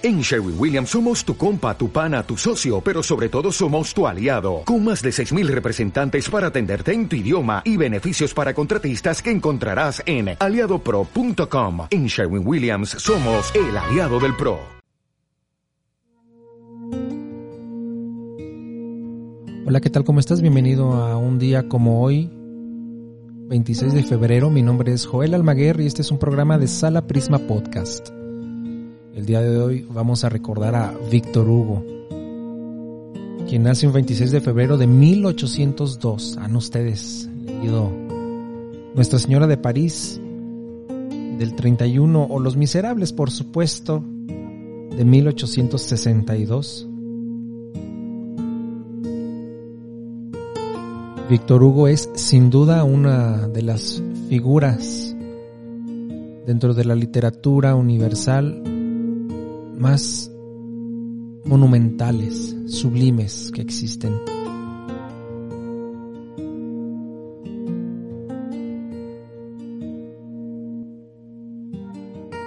En Sherwin Williams somos tu compa, tu pana, tu socio, pero sobre todo somos tu aliado, con más de 6.000 representantes para atenderte en tu idioma y beneficios para contratistas que encontrarás en aliadopro.com. En Sherwin Williams somos el aliado del PRO. Hola, ¿qué tal? ¿Cómo estás? Bienvenido a un día como hoy, 26 de febrero. Mi nombre es Joel Almaguer y este es un programa de Sala Prisma Podcast. El día de hoy vamos a recordar a Víctor Hugo, quien nace un 26 de febrero de 1802. Han ustedes leído Nuestra Señora de París del 31 o Los Miserables, por supuesto, de 1862. Víctor Hugo es sin duda una de las figuras dentro de la literatura universal más monumentales, sublimes que existen.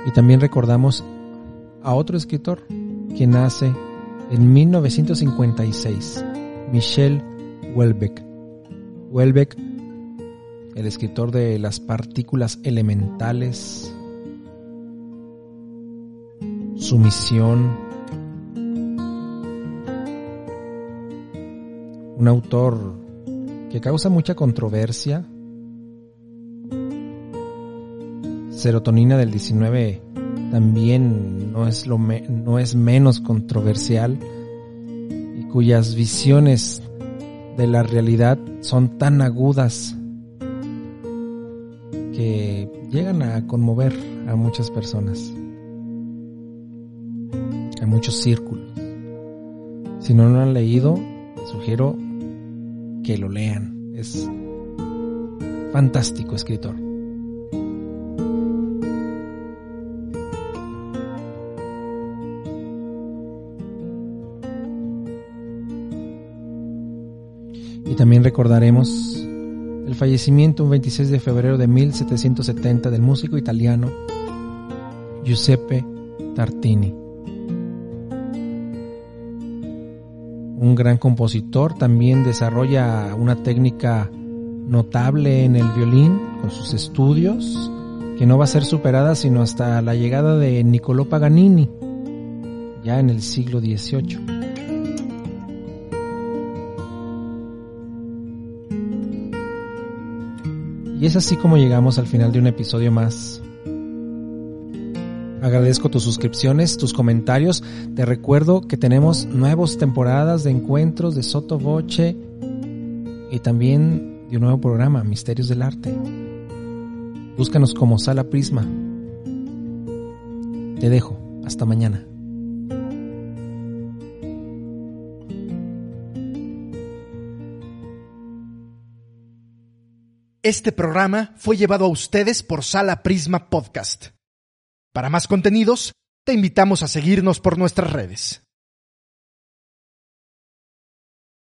Y también recordamos a otro escritor que nace en 1956, Michel Houellebecq. Houellebecq, el escritor de las partículas elementales, Sumisión. Un autor que causa mucha controversia. Serotonina del 19 también no es, lo no es menos controversial y cuyas visiones de la realidad son tan agudas que llegan a conmover a muchas personas muchos círculos. Si no lo han leído, sugiero que lo lean. Es fantástico escritor. Y también recordaremos el fallecimiento un 26 de febrero de 1770 del músico italiano Giuseppe Tartini. Un gran compositor, también desarrolla una técnica notable en el violín con sus estudios, que no va a ser superada sino hasta la llegada de Niccolò Paganini, ya en el siglo XVIII. Y es así como llegamos al final de un episodio más Agradezco tus suscripciones, tus comentarios. Te recuerdo que tenemos nuevas temporadas de encuentros de Soto Voce y también de un nuevo programa, Misterios del Arte. Búscanos como Sala Prisma. Te dejo. Hasta mañana. Este programa fue llevado a ustedes por Sala Prisma Podcast. Para más contenidos, te invitamos a seguirnos por nuestras redes.